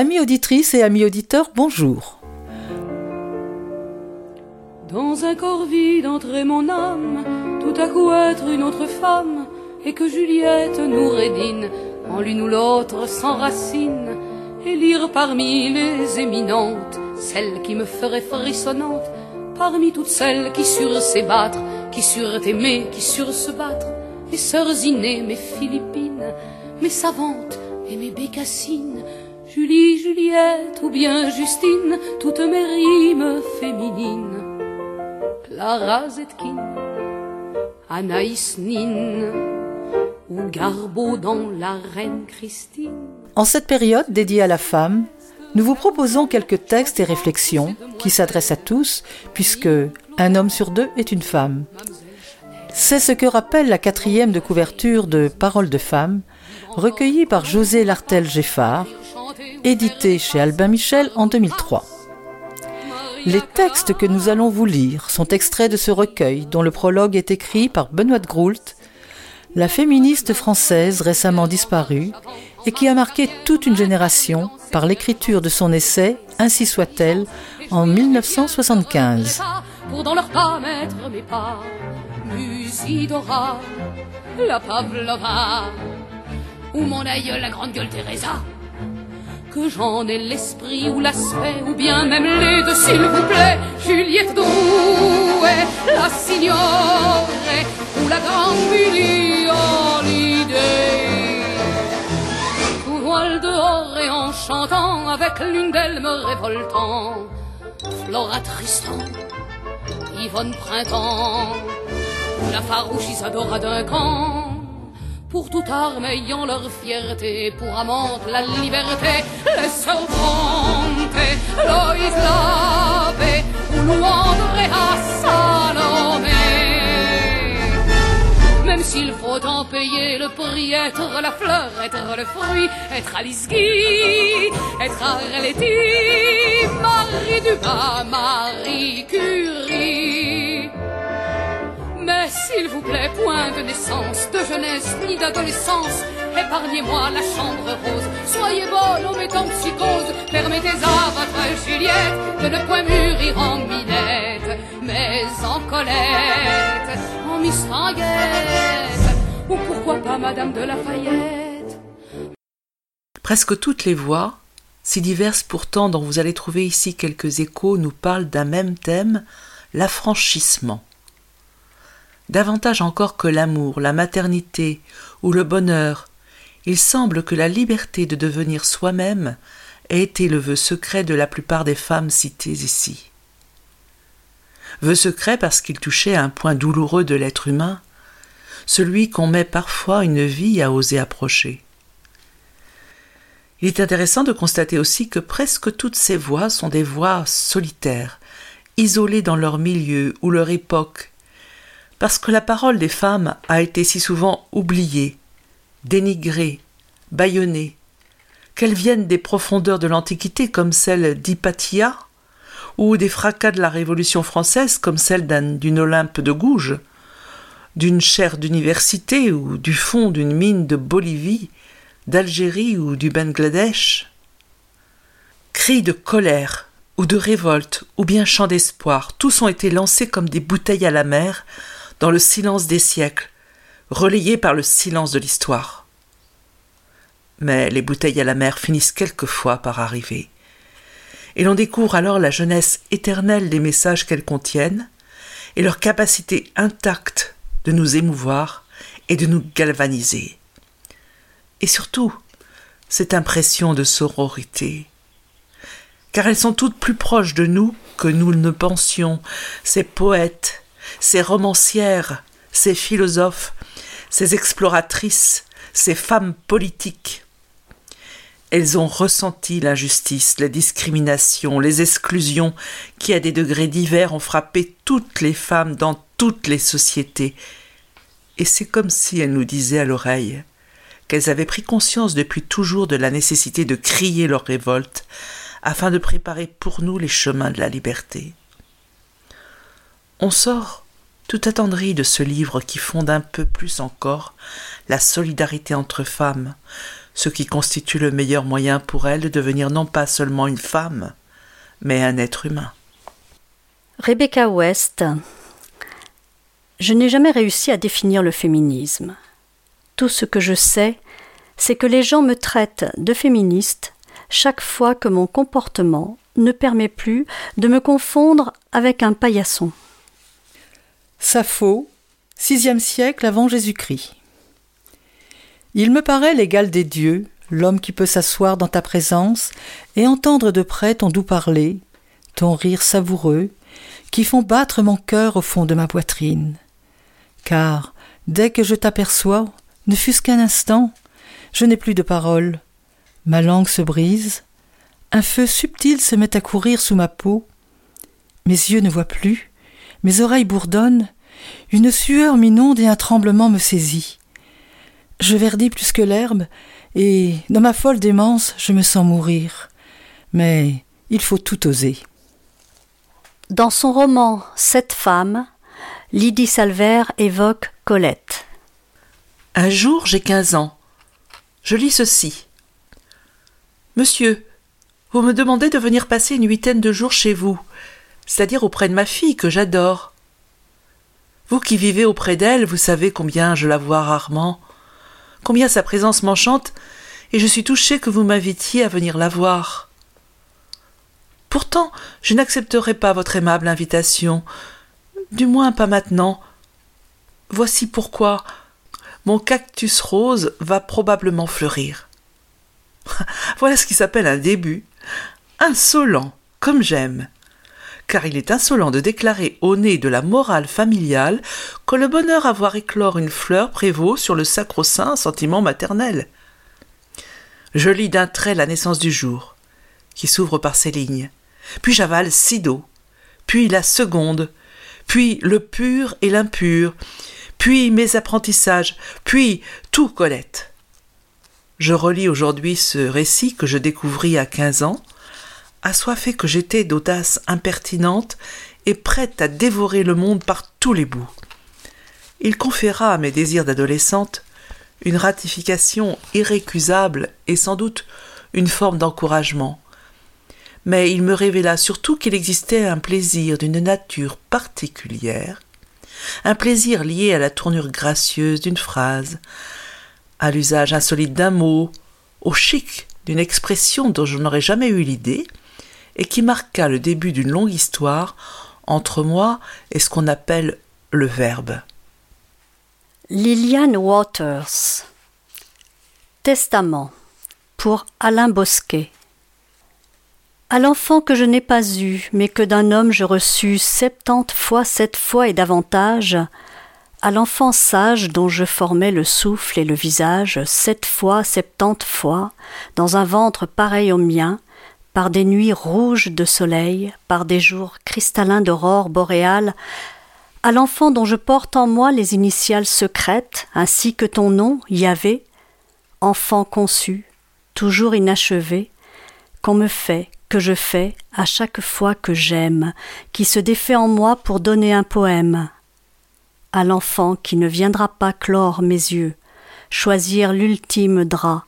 Amis auditrices et amis auditeurs, bonjour. Dans un corps vide entrait mon âme, tout à coup être une autre femme, et que Juliette nous rédine, en l'une ou l'autre s'enracine, et lire parmi les éminentes, celle qui me ferait frissonnante, parmi toutes celles qui surent s'ébattre, qui surent aimer, qui surent se battre, mes sœurs innées, mes Philippines, mes savantes et mes bécassines, Julie, Juliette ou bien Justine, toutes mes rimes féminines. Clara Zetkin, Anaïs Nin, ou Garbeau dans La Reine Christine. En cette période dédiée à la femme, nous vous proposons quelques textes et réflexions qui s'adressent à tous, puisque un homme sur deux est une femme. C'est ce que rappelle la quatrième de couverture de Paroles de femmes, recueillie par José Lartel Geffard, édité chez Albin Michel en 2003. Les textes que nous allons vous lire sont extraits de ce recueil dont le prologue est écrit par Benoît Groult, la féministe française récemment disparue et qui a marqué toute une génération par l'écriture de son essai Ainsi soit-elle en 1975. Pour dans pas mettre mes pas, Musidora, la Pavlova, ou mon aïeul, la grande gueule Teresa? Que j'en ai l'esprit ou l'aspect, ou bien même les deux, s'il vous plaît. Juliette Drouet, la signore, ou la grande Holiday. Tout voile dehors et en chantant, avec l'une d'elles me révoltant. Flora Tristan, Yvonne Printemps, ou la farouche Isadora Duncan. Pour toute arme ayant leur fierté, pour amante la liberté, les Bronte, Loïs Labbé, ou à Salomé. Même s'il faut en payer le prix, être la fleur, être le fruit, être Alice Guy, être Arletty, Marie Dumas, Marie Curie. Mais s'il vous plaît, point de naissance, de jeunesse ni d'adolescence, épargnez-moi la chambre rose. Soyez bonne en mettant psychose, permettez à votre Juliette de ne point mûrir en minette, mais en Colette, en Miss Ringuette, ou pourquoi pas Madame de Lafayette? Presque toutes les voix, si diverses pourtant dont vous allez trouver ici quelques échos, nous parlent d'un même thème, l'affranchissement. Davantage encore que l'amour, la maternité ou le bonheur, il semble que la liberté de devenir soi-même ait été le vœu secret de la plupart des femmes citées ici. Vœu secret parce qu'il touchait à un point douloureux de l'être humain, celui qu'on met parfois une vie à oser approcher. Il est intéressant de constater aussi que presque toutes ces voix sont des voix solitaires, isolées dans leur milieu ou leur époque, parce que la parole des femmes a été si souvent oubliée, dénigrée, bâillonnée, qu'elles viennent des profondeurs de l'Antiquité comme celle d'Hypatia, ou des fracas de la Révolution française comme celle d'un- d'une Olympe de Gouges, d'une chaire d'université ou du fond d'une mine de Bolivie, d'Algérie ou du Bangladesh. Cris de colère ou de révolte ou bien chants d'espoir, tous ont été lancés comme des bouteilles à la mer dans le silence des siècles, relayés par le silence de l'histoire. mais les bouteilles à la mer finissent quelquefois par arriver. Et l'on découvre alors la jeunesse éternelle des messages qu'elles contiennent, et leur capacité intacte de nous émouvoir et de nous galvaniser. Et surtout, cette impression de sororité. Car elles sont toutes plus proches de nous que nous ne pensions, ces poètes, ces romancières, ces philosophes, ces exploratrices, ces femmes politiques. Elles ont ressenti l'injustice, la discrimination, les exclusions qui, à des degrés divers, ont frappé toutes les femmes dans toutes les sociétés. Et c'est comme si elles nous disaient à l'oreille qu'elles avaient pris conscience depuis toujours de la nécessité de crier leur révolte afin de préparer pour nous les chemins de la liberté. On sort tout attendri de ce livre qui fonde un peu plus encore la solidarité entre femmes, ce qui constitue le meilleur moyen pour elles de devenir non pas seulement une femme, mais un être humain. Rebecca West, je n'ai jamais réussi à définir le féminisme. Tout ce que je sais, c'est que les gens me traitent de féministe chaque fois que mon comportement ne permet plus de me confondre avec un paillasson. Sappho, sixième siècle avant Jésus-Christ. Il me paraît l'égal des dieux, l'homme qui peut s'asseoir dans ta présence et entendre de près ton doux parler, ton rire savoureux, qui font battre mon cœur au fond de ma poitrine. Car, dès que je t'aperçois, ne fût-ce qu'un instant, je n'ai plus de parole. Ma langue se brise, un feu subtil se met à courir sous ma peau. Mes yeux ne voient plus, mes oreilles bourdonnent, une sueur m'inonde et un tremblement me saisit. Je verdis plus que l'herbe, et, dans ma folle démence, je me sens mourir. Mais il faut tout oser. Dans son roman Cette femme, Lydie Salver évoque Colette. Un jour, j'ai quinze ans. Je lis ceci. Monsieur, vous me demandez de venir passer une huitaine de jours chez vous, c'est-à-dire auprès de ma fille que j'adore. Vous qui vivez auprès d'elle, vous savez combien je la vois rarement, combien sa présence m'enchante, et je suis touché que vous m'invitiez à venir la voir. Pourtant, je n'accepterai pas votre aimable invitation, du moins pas maintenant. Voici pourquoi mon cactus rose va probablement fleurir. voilà ce qui s'appelle un début. Insolent, comme j'aime. Car il est insolent de déclarer au nez de la morale familiale que le bonheur à voir éclore une fleur prévaut sur le sacro-saint sentiment maternel. Je lis d'un trait la naissance du jour, qui s'ouvre par ces lignes, puis j'avale six dos, puis la seconde, puis le pur et l'impur, puis mes apprentissages, puis tout Colette. Je relis aujourd'hui ce récit que je découvris à quinze ans, assoiffé que j'étais d'audace impertinente et prête à dévorer le monde par tous les bouts. Il conféra à mes désirs d'adolescente une ratification irrécusable et sans doute une forme d'encouragement. Mais il me révéla surtout qu'il existait un plaisir d'une nature particulière un plaisir lié à la tournure gracieuse d'une phrase, à l'usage insolite d'un mot, au chic d'une expression dont je n'aurais jamais eu l'idée, et qui marqua le début d'une longue histoire entre moi et ce qu'on appelle le verbe. Liliane Waters Testament pour Alain Bosquet à l'enfant que je n'ai pas eu, mais que d'un homme je reçus septante fois sept fois et davantage, à l'enfant sage dont je formais le souffle et le visage sept fois septante fois, dans un ventre pareil au mien, par des nuits rouges de soleil, par des jours cristallins d'aurore boréale, à l'enfant dont je porte en moi les initiales secrètes, ainsi que ton nom, Yahvé, enfant conçu, toujours inachevé, qu'on me fait, que je fais à chaque fois que j'aime, qui se défait en moi pour donner un poème. À l'enfant qui ne viendra pas clore mes yeux, choisir l'ultime drap,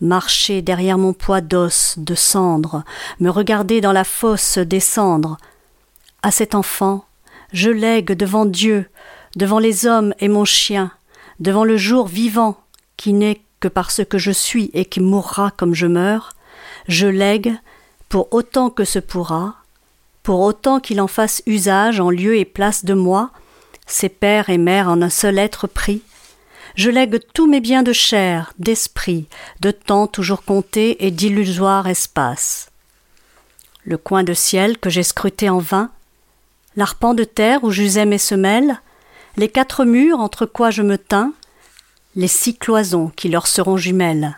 marcher derrière mon poids d'os, de cendre, me regarder dans la fosse descendre. À cet enfant, je lègue devant Dieu, devant les hommes et mon chien, devant le jour vivant, qui n'est que par ce que je suis et qui mourra comme je meurs, je lègue, pour autant que ce pourra, pour autant qu'il en fasse usage en lieu et place de moi, ses pères et mères en un seul être pris, je lègue tous mes biens de chair, d'esprit, de temps toujours compté et d'illusoire espace. Le coin de ciel que j'ai scruté en vain, l'arpent de terre où j'usais mes semelles, les quatre murs entre quoi je me tins, les six cloisons qui leur seront jumelles,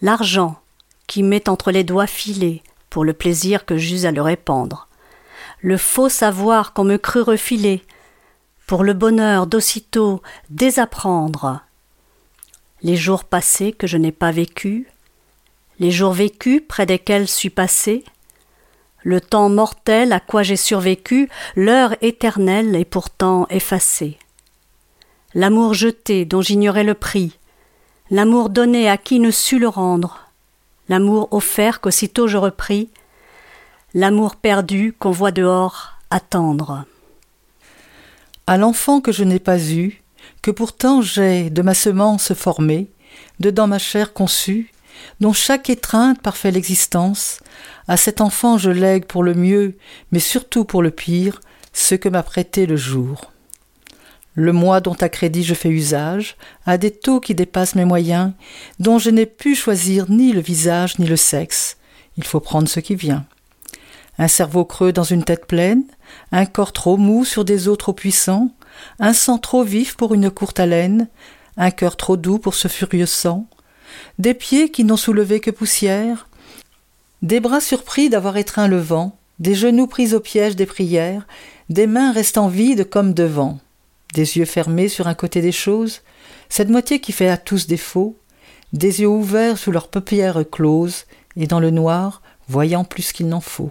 l'argent qui met entre les doigts filés pour le plaisir que j'eus à le répandre, le faux savoir qu'on me crut refiler, pour le bonheur d'aussitôt désapprendre, les jours passés que je n'ai pas vécus, les jours vécus près desquels suis passé, le temps mortel à quoi j'ai survécu, l'heure éternelle est pourtant effacée. L'amour jeté dont j'ignorais le prix, l'amour donné à qui ne sut le rendre, l'amour offert qu'aussitôt je repris, l'amour perdu qu'on voit dehors attendre. À l'enfant que je n'ai pas eu, que pourtant j'ai de ma semence formé, dedans ma chair conçue, dont chaque étreinte parfait l'existence, à cet enfant je lègue pour le mieux, mais surtout pour le pire, ce que m'a prêté le jour. Le moi dont à crédit je fais usage, a des taux qui dépassent mes moyens, dont je n'ai pu choisir ni le visage ni le sexe. Il faut prendre ce qui vient. Un cerveau creux dans une tête pleine, un corps trop mou sur des os trop puissants, un sang trop vif pour une courte haleine, un cœur trop doux pour ce furieux sang, des pieds qui n'ont soulevé que poussière, des bras surpris d'avoir étreint le vent, des genoux pris au piège des prières, des mains restant vides comme devant, des yeux fermés sur un côté des choses, cette moitié qui fait à tous défaut, des yeux ouverts sous leurs paupières closes, et dans le noir, voyant plus qu'il n'en faut.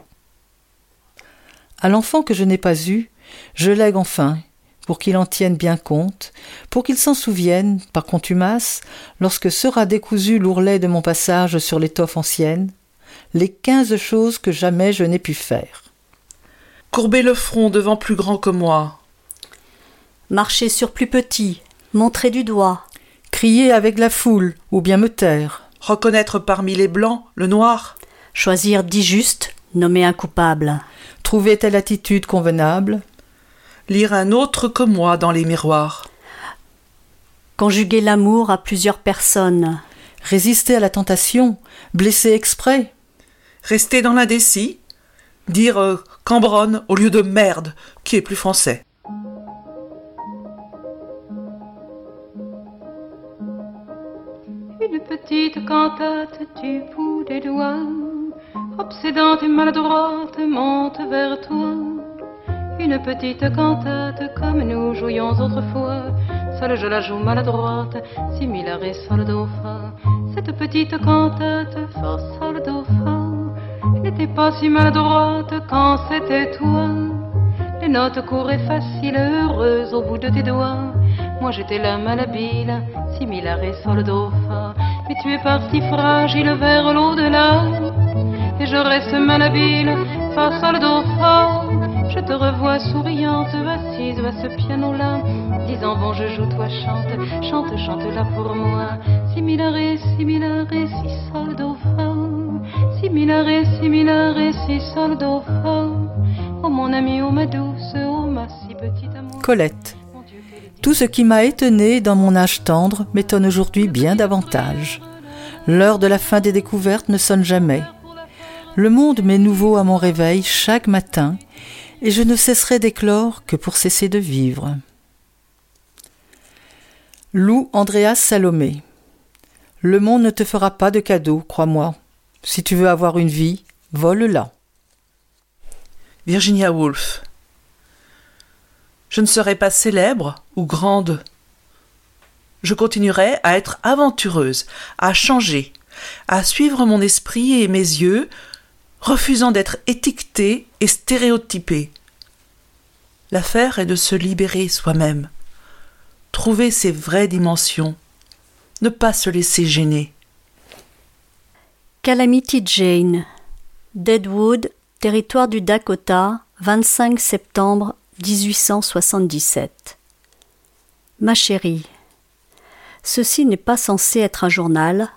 À l'enfant que je n'ai pas eu, je lègue enfin, pour qu'il en tienne bien compte, pour qu'il s'en souvienne, par contumace, lorsque sera décousu l'ourlet de mon passage sur l'étoffe ancienne, les quinze choses que jamais je n'ai pu faire. Courber le front devant plus grand que moi. Marcher sur plus petit, montrer du doigt. Crier avec la foule, ou bien me taire. Reconnaître parmi les blancs le noir. Choisir dit juste, nommer un coupable. Trouver telle attitude convenable? Lire un autre que moi dans les miroirs. Conjuguer l'amour à plusieurs personnes. Résister à la tentation, blesser exprès. Rester dans l'indécis. Dire euh, cambronne au lieu de merde, qui est plus français. Une petite cantate du bout des doigts obsédante et maladroite, monte vers toi. Une petite cantate comme nous jouions autrefois. Seule je la joue maladroite, similaire et sol do. Cette petite cantate, fa sol do fa, n'était pas si maladroite quand c'était toi. Les notes couraient faciles, heureuses au bout de tes doigts. Moi j'étais la malhabile, similaire et sol do. Mais tu es parti fragile vers l'au-delà et je reste malhabile face à le dauphin. Je te revois souriante, assise à ce piano-là, disant bon je joue, toi chante, chante, chante là pour moi. Similare, similare, si sol dauphin. Similare, similare, si sol dauphin. Oh mon ami, oh ma douce, oh ma si petite amour. Colette. Tout ce qui m'a étonné dans mon âge tendre m'étonne aujourd'hui bien davantage. L'heure de la fin des découvertes ne sonne jamais. Le monde m'est nouveau à mon réveil chaque matin, et je ne cesserai d'éclore que pour cesser de vivre. Lou Andreas Salomé. Le monde ne te fera pas de cadeau, crois-moi. Si tu veux avoir une vie, vole-la. Virginia Woolf. Je ne serai pas célèbre ou grande. Je continuerai à être aventureuse, à changer, à suivre mon esprit et mes yeux refusant d'être étiqueté et stéréotypé. L'affaire est de se libérer soi-même, trouver ses vraies dimensions, ne pas se laisser gêner. Calamity Jane, Deadwood, territoire du Dakota, 25 septembre 1877. Ma chérie, ceci n'est pas censé être un journal,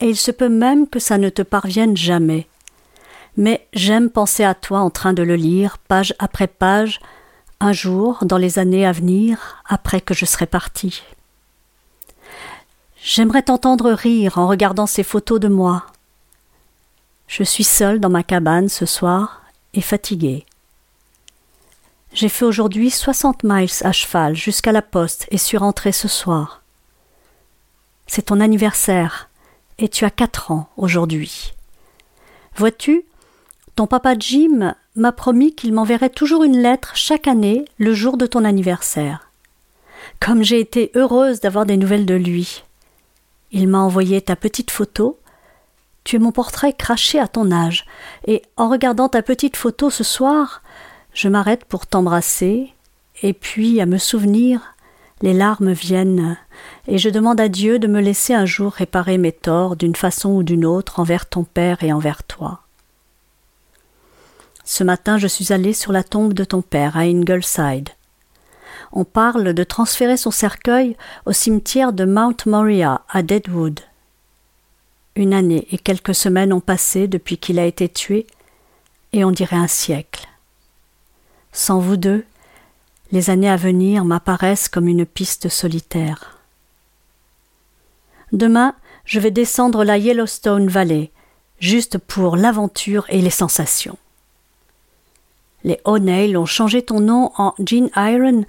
et il se peut même que ça ne te parvienne jamais. Mais j'aime penser à toi en train de le lire, page après page, un jour, dans les années à venir, après que je serai parti. J'aimerais t'entendre rire en regardant ces photos de moi. Je suis seule dans ma cabane ce soir et fatiguée. J'ai fait aujourd'hui soixante miles à cheval jusqu'à la poste et suis rentrée ce soir. C'est ton anniversaire et tu as quatre ans aujourd'hui. Vois-tu, ton papa Jim m'a promis qu'il m'enverrait toujours une lettre chaque année le jour de ton anniversaire. Comme j'ai été heureuse d'avoir des nouvelles de lui. Il m'a envoyé ta petite photo. Tu es mon portrait craché à ton âge, et en regardant ta petite photo ce soir, je m'arrête pour t'embrasser, et puis à me souvenir, les larmes viennent, et je demande à Dieu de me laisser un jour réparer mes torts d'une façon ou d'une autre envers ton père et envers toi. Ce matin, je suis allée sur la tombe de ton père à Ingleside. On parle de transférer son cercueil au cimetière de Mount Moriah à Deadwood. Une année et quelques semaines ont passé depuis qu'il a été tué, et on dirait un siècle. Sans vous deux, les années à venir m'apparaissent comme une piste solitaire. Demain, je vais descendre la Yellowstone Valley, juste pour l'aventure et les sensations. Les O'Neill ont changé ton nom en Jean Iron,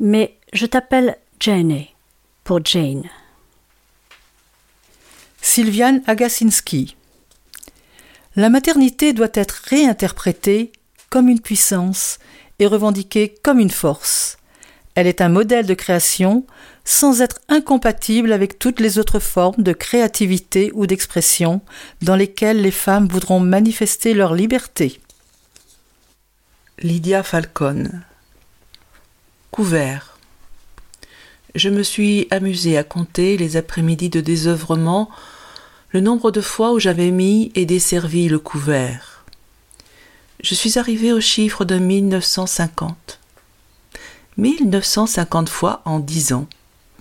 mais je t'appelle Jane pour Jane. Sylviane Agasinski. La maternité doit être réinterprétée comme une puissance et revendiquée comme une force. Elle est un modèle de création sans être incompatible avec toutes les autres formes de créativité ou d'expression dans lesquelles les femmes voudront manifester leur liberté. Lydia Falcon. Couvert. Je me suis amusée à compter les après-midi de désœuvrement, le nombre de fois où j'avais mis et desservi le couvert. Je suis arrivée au chiffre de 1950. 1950 fois en dix ans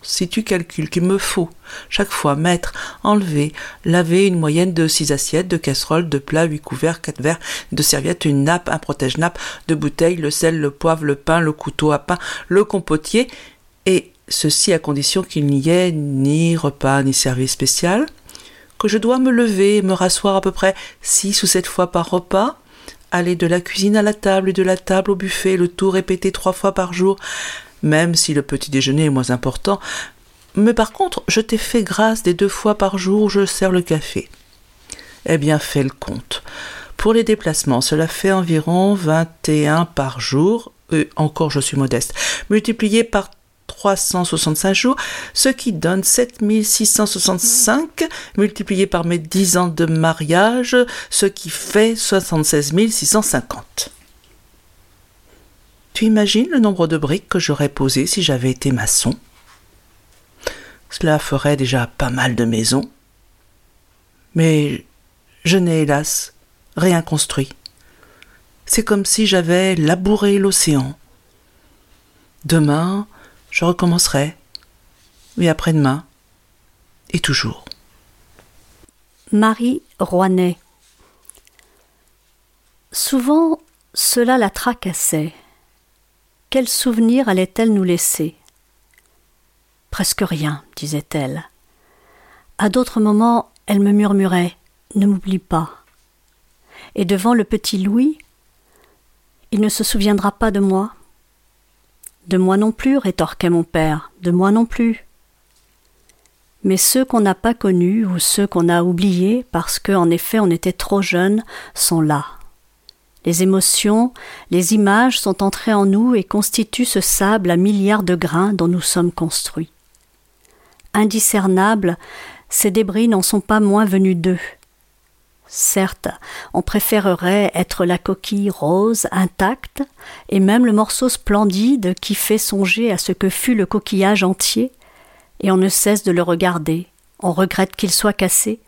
si tu calcules qu'il me faut chaque fois mettre, enlever, laver une moyenne de six assiettes, de casseroles, de plats, huit couverts, quatre verres, de serviettes, une nappe, un protège-nappe, de bouteilles, le sel, le poivre, le pain, le couteau à pain, le compotier, et ceci à condition qu'il n'y ait ni repas ni service spécial, que je dois me lever me rasseoir à peu près six ou sept fois par repas, aller de la cuisine à la table et de la table au buffet, le tout répété trois fois par jour, même si le petit déjeuner est moins important. Mais par contre, je t'ai fait grâce des deux fois par jour où je sers le café. Eh bien, fais le compte. Pour les déplacements, cela fait environ 21 par jour, encore je suis modeste, multiplié par 365 jours, ce qui donne 7665 multiplié par mes 10 ans de mariage, ce qui fait 76 650. Tu imagines le nombre de briques que j'aurais posées si j'avais été maçon? Cela ferait déjà pas mal de maisons. Mais je n'ai hélas rien construit. C'est comme si j'avais labouré l'océan. Demain, je recommencerai. Et après-demain. Et toujours. Marie Rouanet. Souvent, cela la tracassait. Quel souvenir allait-elle nous laisser? Presque rien, disait-elle. À d'autres moments, elle me murmurait Ne m'oublie pas. Et devant le petit Louis, il ne se souviendra pas de moi. De moi non plus, rétorquait mon père, de moi non plus. Mais ceux qu'on n'a pas connus ou ceux qu'on a oubliés parce qu'en effet on était trop jeunes sont là. Les émotions, les images sont entrées en nous et constituent ce sable à milliards de grains dont nous sommes construits. Indiscernables, ces débris n'en sont pas moins venus d'eux. Certes, on préférerait être la coquille rose intacte, et même le morceau splendide qui fait songer à ce que fut le coquillage entier, et on ne cesse de le regarder, on regrette qu'il soit cassé,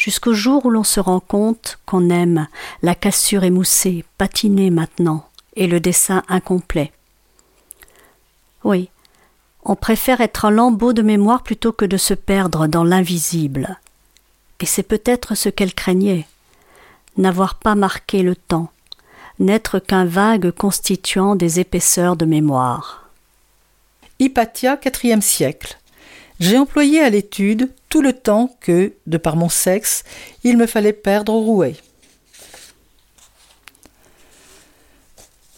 jusqu'au jour où l'on se rend compte qu'on aime la cassure émoussée, patinée maintenant, et le dessin incomplet. Oui, On préfère être un lambeau de mémoire plutôt que de se perdre dans l'invisible. Et c'est peut-être ce qu'elle craignait n'avoir pas marqué le temps, n'être qu'un vague constituant des épaisseurs de mémoire. Hypatia, quatrième siècle. J'ai employé à l'étude tout le temps que, de par mon sexe, il me fallait perdre au rouet.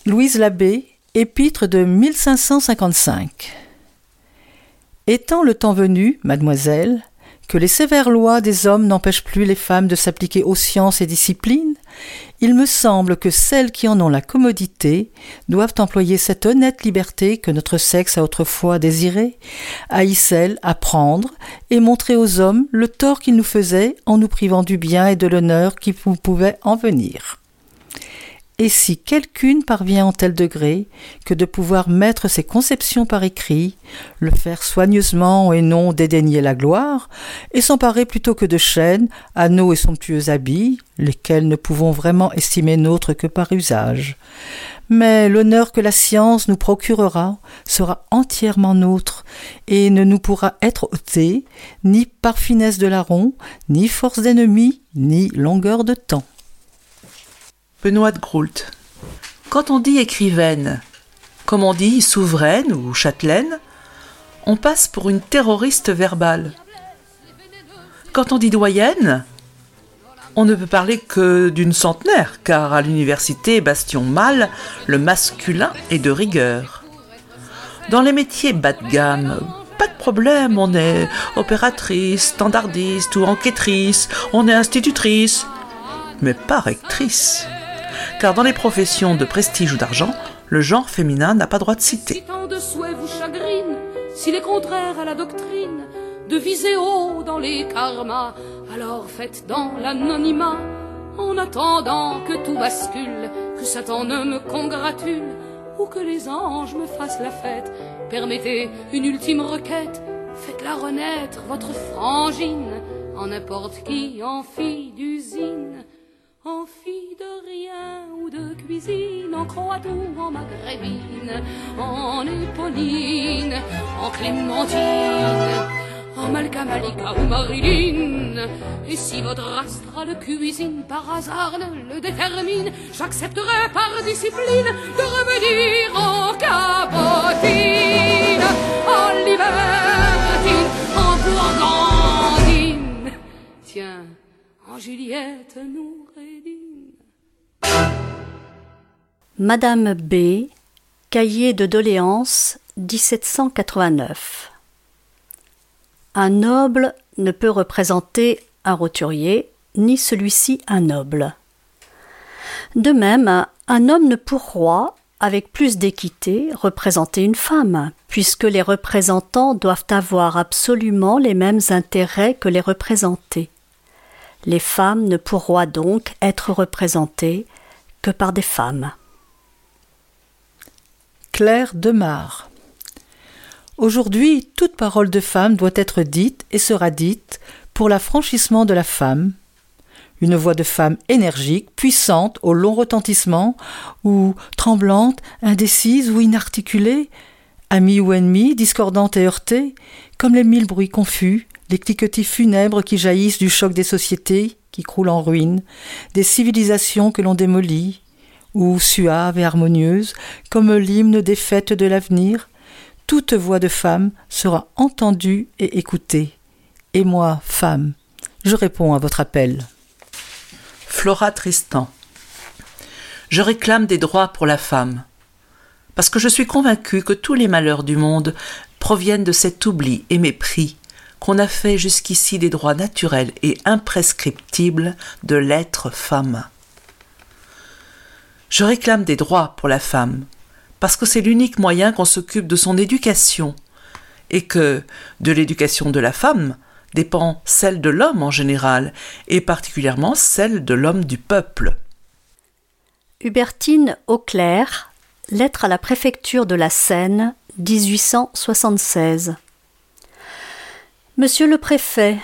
Louise Labbé, épître de 1555. Étant le temps venu, mademoiselle, que les sévères lois des hommes n'empêchent plus les femmes de s'appliquer aux sciences et disciplines, il me semble que celles qui en ont la commodité doivent employer cette honnête liberté que notre sexe a autrefois désirée, à y celle apprendre et montrer aux hommes le tort qu'ils nous faisaient en nous privant du bien et de l'honneur qui pouvait en venir. Et si quelqu'une parvient en tel degré que de pouvoir mettre ses conceptions par écrit, le faire soigneusement et non dédaigner la gloire, et s'emparer plutôt que de chaînes, anneaux et somptueux habits, lesquels ne pouvons vraiment estimer nôtres que par usage. Mais l'honneur que la science nous procurera sera entièrement nôtre, et ne nous pourra être ôté ni par finesse de larron, ni force d'ennemi, ni longueur de temps. Benoît de Groult. Quand on dit écrivaine, comme on dit souveraine ou châtelaine, on passe pour une terroriste verbale. Quand on dit doyenne, on ne peut parler que d'une centenaire, car à l'université Bastion Mâle, le masculin est de rigueur. Dans les métiers bas de gamme, pas de problème, on est opératrice, standardiste ou enquêtrice, on est institutrice, mais pas rectrice car dans les professions de prestige ou d'argent, le genre féminin n'a pas droit de citer. Si tant de souhaits vous chagrine, s'il est contraire à la doctrine de viser haut dans les karmas, alors faites dans l'anonymat, en attendant que tout bascule, que Satan ne me congratule, ou que les anges me fassent la fête. Permettez une ultime requête, faites-la renaître, votre frangine, en n'importe qui en fille d'usine en fille de rien ou de cuisine, en croate ou en maghrébine, en éponine, en clémentine, en malika ou marilyn. Et si votre astrale cuisine par hasard ne le détermine, j'accepterai par discipline de revenir en cabotine, en libertine, en bourgandine. Tiens, en Juliette nous Madame B, cahier de doléances 1789. Un noble ne peut représenter un roturier, ni celui-ci un noble. De même, un homme ne pourra, avec plus d'équité, représenter une femme, puisque les représentants doivent avoir absolument les mêmes intérêts que les représentés. Les femmes ne pourront donc être représentées que par des femmes. Claire Demar. Aujourd'hui, toute parole de femme doit être dite et sera dite pour l'affranchissement de la femme. Une voix de femme énergique, puissante, au long retentissement, ou tremblante, indécise ou inarticulée, amie ou ennemie, discordante et heurtée, comme les mille bruits confus, les cliquetis funèbres qui jaillissent du choc des sociétés qui croulent en ruine, des civilisations que l'on démolit, ou suave et harmonieuse, comme l'hymne des fêtes de l'avenir, toute voix de femme sera entendue et écoutée. Et moi, femme, je réponds à votre appel. Flora Tristan. Je réclame des droits pour la femme, parce que je suis convaincue que tous les malheurs du monde proviennent de cet oubli et mépris qu'on a fait jusqu'ici des droits naturels et imprescriptibles de l'être femme. Je réclame des droits pour la femme, parce que c'est l'unique moyen qu'on s'occupe de son éducation, et que de l'éducation de la femme dépend celle de l'homme en général, et particulièrement celle de l'homme du peuple. Hubertine Auclair, lettre à la préfecture de la Seine, 1876. Monsieur le préfet,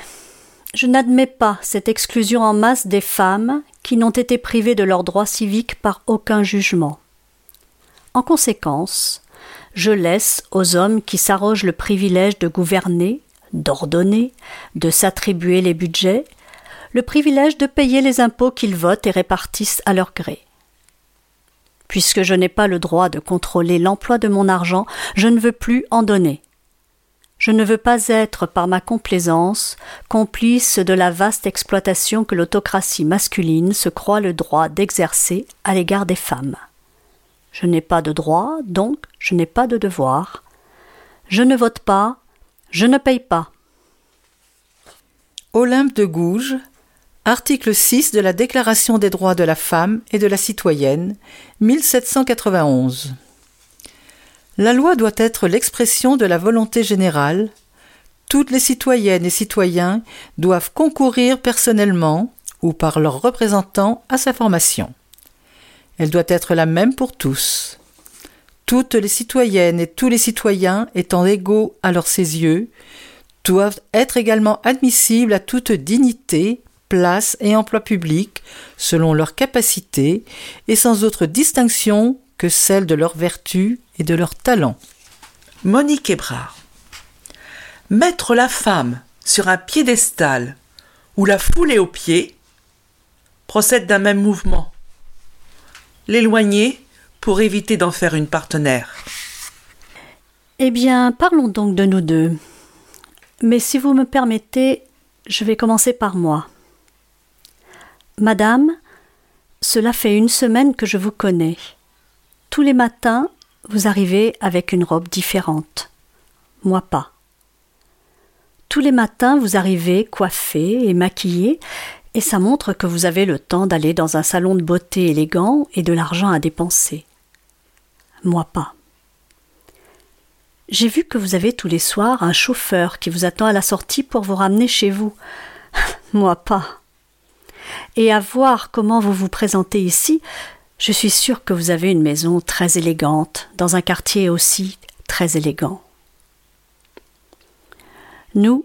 je n'admets pas cette exclusion en masse des femmes qui n'ont été privées de leurs droits civiques par aucun jugement. En conséquence, je laisse aux hommes qui s'arrogent le privilège de gouverner, d'ordonner, de s'attribuer les budgets, le privilège de payer les impôts qu'ils votent et répartissent à leur gré. Puisque je n'ai pas le droit de contrôler l'emploi de mon argent, je ne veux plus en donner. Je ne veux pas être, par ma complaisance, complice de la vaste exploitation que l'autocratie masculine se croit le droit d'exercer à l'égard des femmes. Je n'ai pas de droit, donc je n'ai pas de devoir. Je ne vote pas, je ne paye pas. Olympe de Gouges, article 6 de la Déclaration des droits de la femme et de la citoyenne, 1791. La loi doit être l'expression de la volonté générale. Toutes les citoyennes et citoyens doivent concourir personnellement ou par leurs représentants à sa formation. Elle doit être la même pour tous. Toutes les citoyennes et tous les citoyens étant égaux à leurs ses yeux, doivent être également admissibles à toute dignité, place et emploi public selon leurs capacités et sans autre distinction que celle de leur vertu et de leur talent. Monique Hébrard. Mettre la femme sur un piédestal ou la fouler aux pieds procède d'un même mouvement. L'éloigner pour éviter d'en faire une partenaire. Eh bien, parlons donc de nous deux. Mais si vous me permettez, je vais commencer par moi. Madame, cela fait une semaine que je vous connais. Tous les matins, vous arrivez avec une robe différente. Moi pas. Tous les matins, vous arrivez coiffée et maquillée, et ça montre que vous avez le temps d'aller dans un salon de beauté élégant et de l'argent à dépenser. Moi pas. J'ai vu que vous avez tous les soirs un chauffeur qui vous attend à la sortie pour vous ramener chez vous. Moi pas. Et à voir comment vous vous présentez ici, je suis sûre que vous avez une maison très élégante, dans un quartier aussi très élégant. Nous,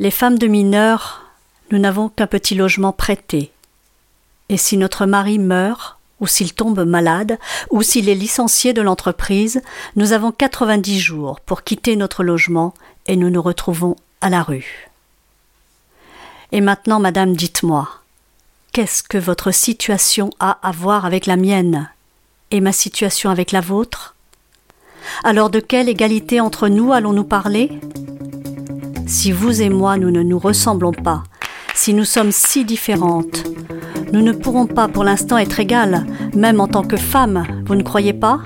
les femmes de mineurs, nous n'avons qu'un petit logement prêté. Et si notre mari meurt, ou s'il tombe malade, ou s'il est licencié de l'entreprise, nous avons quatre-vingt-dix jours pour quitter notre logement et nous nous retrouvons à la rue. Et maintenant, madame, dites-moi, Qu'est-ce que votre situation a à voir avec la mienne et ma situation avec la vôtre? Alors de quelle égalité entre nous allons-nous parler? Si vous et moi nous ne nous ressemblons pas, si nous sommes si différentes, nous ne pourrons pas pour l'instant être égales, même en tant que femmes, vous ne croyez pas?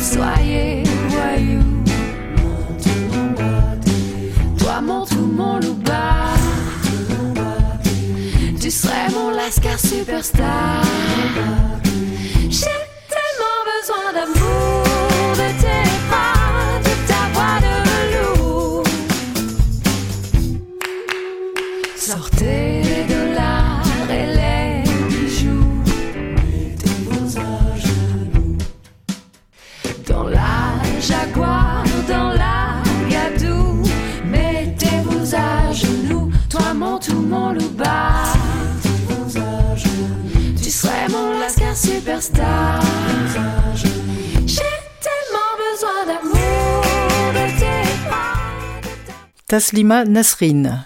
Soyez voyou. Toi, mon tout, mon louba. Tu serais mon lascar superstar. J'ai tellement besoin d'amour, Taslima Nasrin.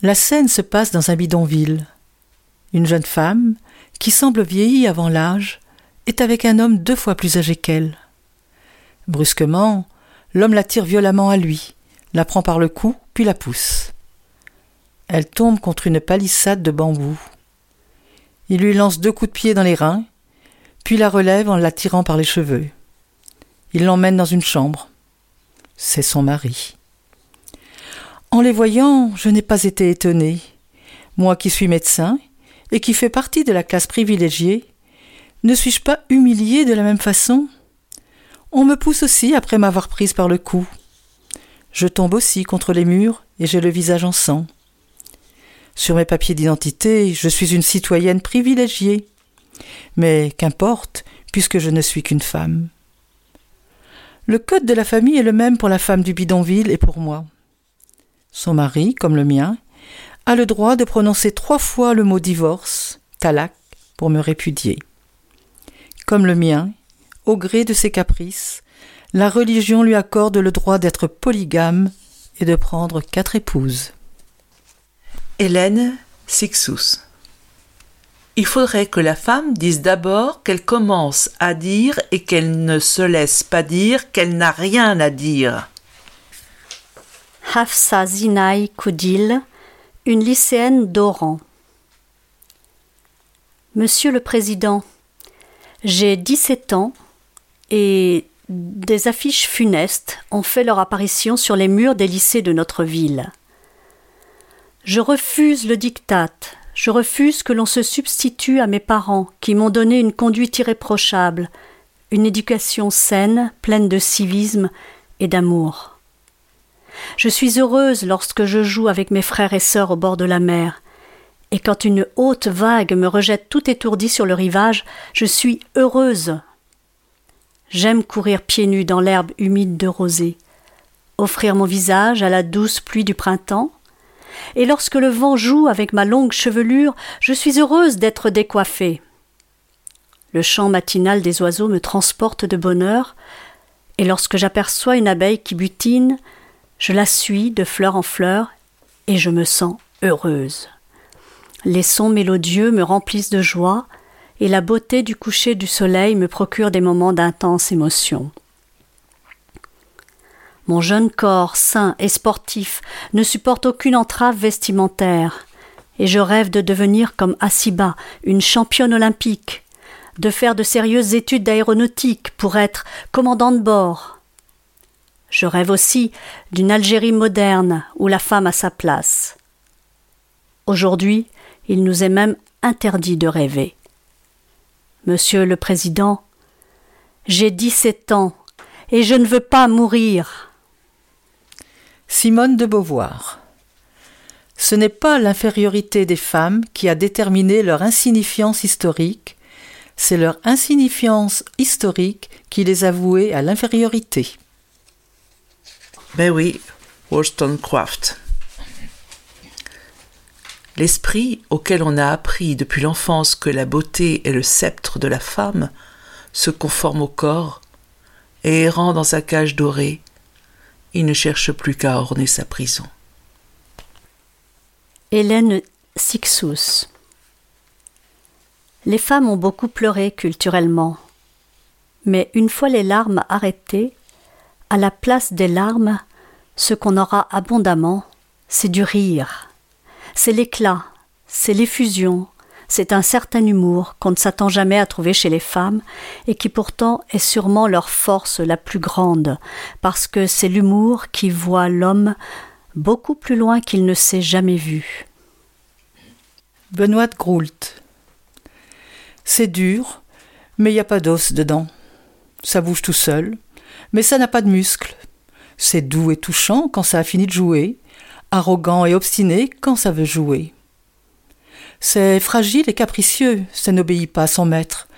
La scène se passe dans un bidonville. Une jeune femme, qui semble vieillie avant l'âge, est avec un homme deux fois plus âgé qu'elle. Brusquement, l'homme la tire violemment à lui, la prend par le cou, puis la pousse. Elle tombe contre une palissade de bambou. Il lui lance deux coups de pied dans les reins, puis la relève en la tirant par les cheveux. Il l'emmène dans une chambre. C'est son mari. En les voyant, je n'ai pas été étonné. Moi qui suis médecin et qui fais partie de la classe privilégiée, ne suis-je pas humilié de la même façon? On me pousse aussi après m'avoir prise par le cou. Je tombe aussi contre les murs et j'ai le visage en sang. Sur mes papiers d'identité, je suis une citoyenne privilégiée. Mais qu'importe, puisque je ne suis qu'une femme. Le code de la famille est le même pour la femme du bidonville et pour moi. Son mari, comme le mien, a le droit de prononcer trois fois le mot divorce, talak, pour me répudier. Comme le mien, au gré de ses caprices, la religion lui accorde le droit d'être polygame et de prendre quatre épouses. Hélène Sixous. Il faudrait que la femme dise d'abord qu'elle commence à dire et qu'elle ne se laisse pas dire qu'elle n'a rien à dire. Hafsa Zinaï Koudil, une lycéenne d'Oran. Monsieur le Président, j'ai 17 ans et des affiches funestes ont fait leur apparition sur les murs des lycées de notre ville. Je refuse le diktat, je refuse que l'on se substitue à mes parents qui m'ont donné une conduite irréprochable, une éducation saine, pleine de civisme et d'amour. Je suis heureuse lorsque je joue avec mes frères et sœurs au bord de la mer, et quand une haute vague me rejette tout étourdi sur le rivage, je suis heureuse. J'aime courir pieds nus dans l'herbe humide de rosée, offrir mon visage à la douce pluie du printemps, et lorsque le vent joue avec ma longue chevelure, je suis heureuse d'être décoiffée. Le chant matinal des oiseaux me transporte de bonheur, et lorsque j'aperçois une abeille qui butine, je la suis de fleur en fleur, et je me sens heureuse. Les sons mélodieux me remplissent de joie, et la beauté du coucher du soleil me procure des moments d'intense émotion. Mon jeune corps, sain et sportif, ne supporte aucune entrave vestimentaire, et je rêve de devenir comme Asiba, une championne olympique, de faire de sérieuses études d'aéronautique pour être commandant de bord. Je rêve aussi d'une Algérie moderne où la femme a sa place. Aujourd'hui, il nous est même interdit de rêver. Monsieur le Président, j'ai dix-sept ans et je ne veux pas mourir. Simone de Beauvoir. Ce n'est pas l'infériorité des femmes qui a déterminé leur insignifiance historique, c'est leur insignifiance historique qui les a vouées à l'infériorité. Ben oui, Wollstonecraft. L'esprit auquel on a appris depuis l'enfance que la beauté est le sceptre de la femme se conforme au corps, et errant dans sa cage dorée, il ne cherche plus qu'à orner sa prison. Hélène Sixous Les femmes ont beaucoup pleuré culturellement, mais une fois les larmes arrêtées, à la place des larmes, ce qu'on aura abondamment, c'est du rire c'est l'éclat, c'est l'effusion, c'est un certain humour qu'on ne s'attend jamais à trouver chez les femmes et qui pourtant est sûrement leur force la plus grande, parce que c'est l'humour qui voit l'homme beaucoup plus loin qu'il ne s'est jamais vu. Benoît Groult. C'est dur, mais il n'y a pas d'os dedans. Ça bouge tout seul, mais ça n'a pas de muscles. C'est doux et touchant quand ça a fini de jouer, arrogant et obstiné quand ça veut jouer. C'est fragile et capricieux, ça n'obéit pas à son maître.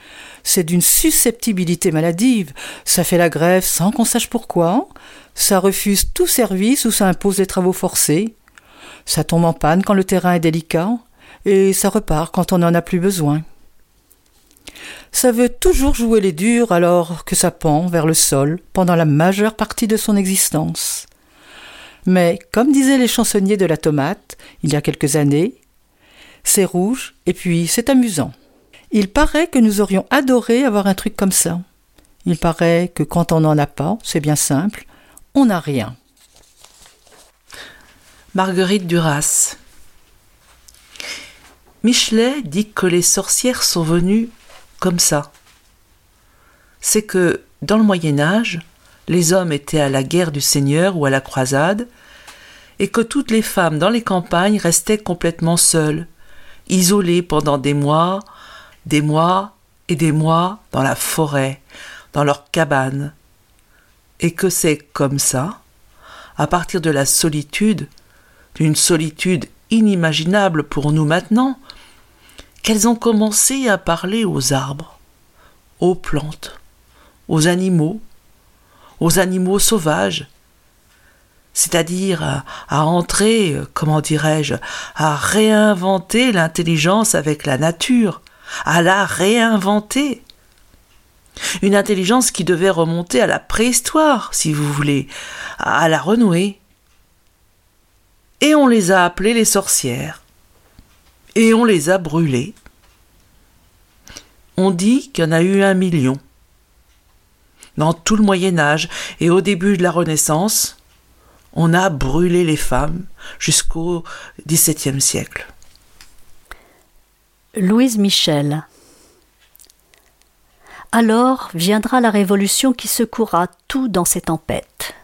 C'est d'une susceptibilité maladive, ça fait la grève sans qu'on sache pourquoi, ça refuse tout service ou ça impose des travaux forcés, ça tombe en panne quand le terrain est délicat, et ça repart quand on n'en a plus besoin. Ça veut toujours jouer les durs alors que ça pend vers le sol pendant la majeure partie de son existence. Mais, comme disaient les chansonniers de la tomate, il y a quelques années, c'est rouge et puis c'est amusant. Il paraît que nous aurions adoré avoir un truc comme ça. Il paraît que quand on n'en a pas, c'est bien simple, on n'a rien. Marguerite Duras. Michelet dit que les sorcières sont venues comme ça. C'est que, dans le Moyen Âge, les hommes étaient à la guerre du Seigneur ou à la croisade, et que toutes les femmes dans les campagnes restaient complètement seules, isolées pendant des mois, des mois et des mois dans la forêt, dans leurs cabanes, et que c'est comme ça, à partir de la solitude, d'une solitude inimaginable pour nous maintenant, qu'elles ont commencé à parler aux arbres, aux plantes, aux animaux, aux animaux sauvages, c'est-à-dire à, entrer, comment dirais-je, à réinventer l'intelligence avec la nature, à la réinventer. Une intelligence qui devait remonter à la préhistoire, si vous voulez, à la renouer. Et on les a appelées les sorcières. Et on les a brûlées. On dit qu'il y en a eu un million. Dans tout le Moyen Âge et au début de la Renaissance, on a brûlé les femmes jusqu'au XVIIe siècle. Louise Michel Alors viendra la révolution qui secouera tout dans ces tempêtes.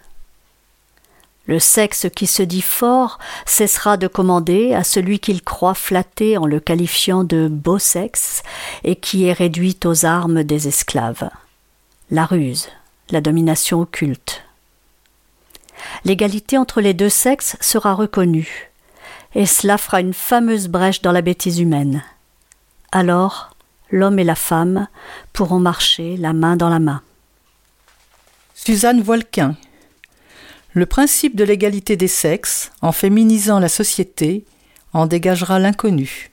Le sexe qui se dit fort cessera de commander à celui qu'il croit flatter en le qualifiant de beau sexe et qui est réduit aux armes des esclaves. La ruse, la domination occulte. L'égalité entre les deux sexes sera reconnue, et cela fera une fameuse brèche dans la bêtise humaine. Alors, l'homme et la femme pourront marcher la main dans la main. Suzanne Volquin le principe de l'égalité des sexes, en féminisant la société, en dégagera l'inconnu.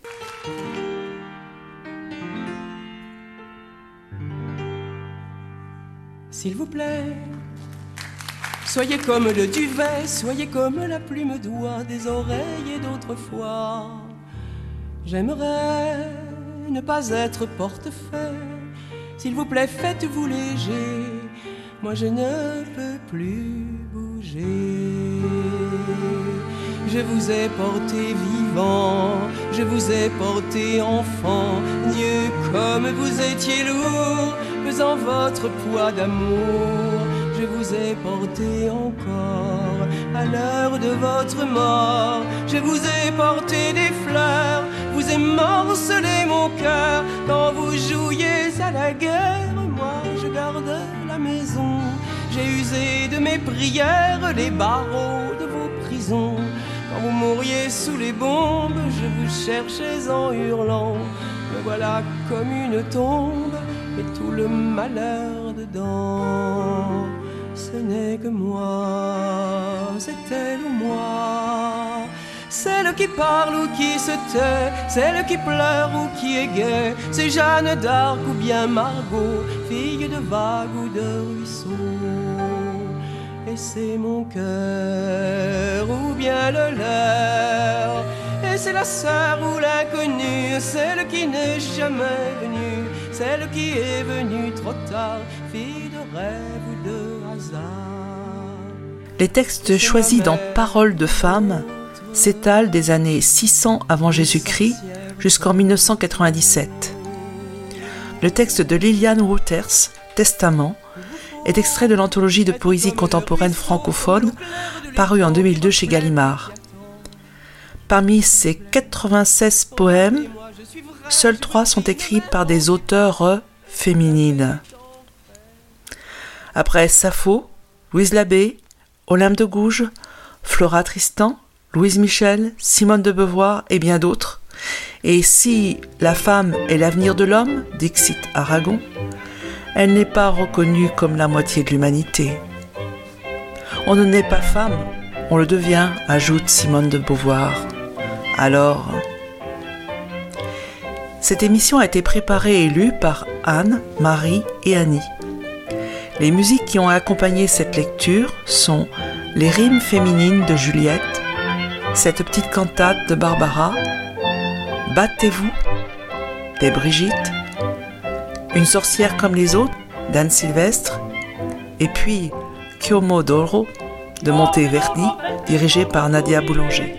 S'il vous plaît, soyez comme le duvet, soyez comme la plume d'oie des oreilles et d'autrefois. J'aimerais ne pas être portefeuille. S'il vous plaît, faites-vous léger. Moi je ne peux plus je vous ai porté vivant, je vous ai porté enfant, Dieu comme vous étiez lourd, pesant votre poids d'amour, je vous ai porté encore à l'heure de votre mort, je vous ai porté des fleurs, vous ai morcelé mon cœur, quand vous jouiez à la guerre, moi je garde la maison j'ai usé de mes prières les barreaux de vos prisons. Quand vous mouriez sous les bombes, je vous cherchais en hurlant. Me voilà comme une tombe et tout le malheur dedans. Ce n'est que moi, c'est elle ou moi. Celle qui parle ou qui se tait, celle qui pleure ou qui est gaie, c'est Jeanne d'Arc ou bien Margot, fille de vague ou de ruisseau et c'est mon cœur ou bien le leur. Et c'est la sœur ou l'inconnue, celle qui n'est jamais venue, celle qui est venue trop tard, fille de rêve ou de. Les textes choisis dans Paroles de femmes s'étalent des années 600 avant Jésus-Christ jusqu'en 1997. Le texte de Liliane Wouters, Testament, est extrait de l'anthologie de poésie contemporaine francophone parue en 2002 chez Gallimard. Parmi ces 96 poèmes, seuls trois sont écrits par des auteurs féminines. Après Sappho, Louise Labbé, Olympe de Gouges, Flora Tristan, Louise Michel, Simone de Beauvoir et bien d'autres, et si la femme est l'avenir de l'homme, Dixit Aragon, elle n'est pas reconnue comme la moitié de l'humanité. On ne naît pas femme, on le devient, ajoute Simone de Beauvoir. Alors, cette émission a été préparée et lue par Anne, Marie et Annie. Les musiques qui ont accompagné cette lecture sont les rimes féminines de Juliette, cette petite cantate de Barbara, Battez-vous des Brigitte, une sorcière comme les autres d'Anne Sylvestre, et puis Chiomo d'Oro de Monteverdi, dirigé par Nadia Boulanger.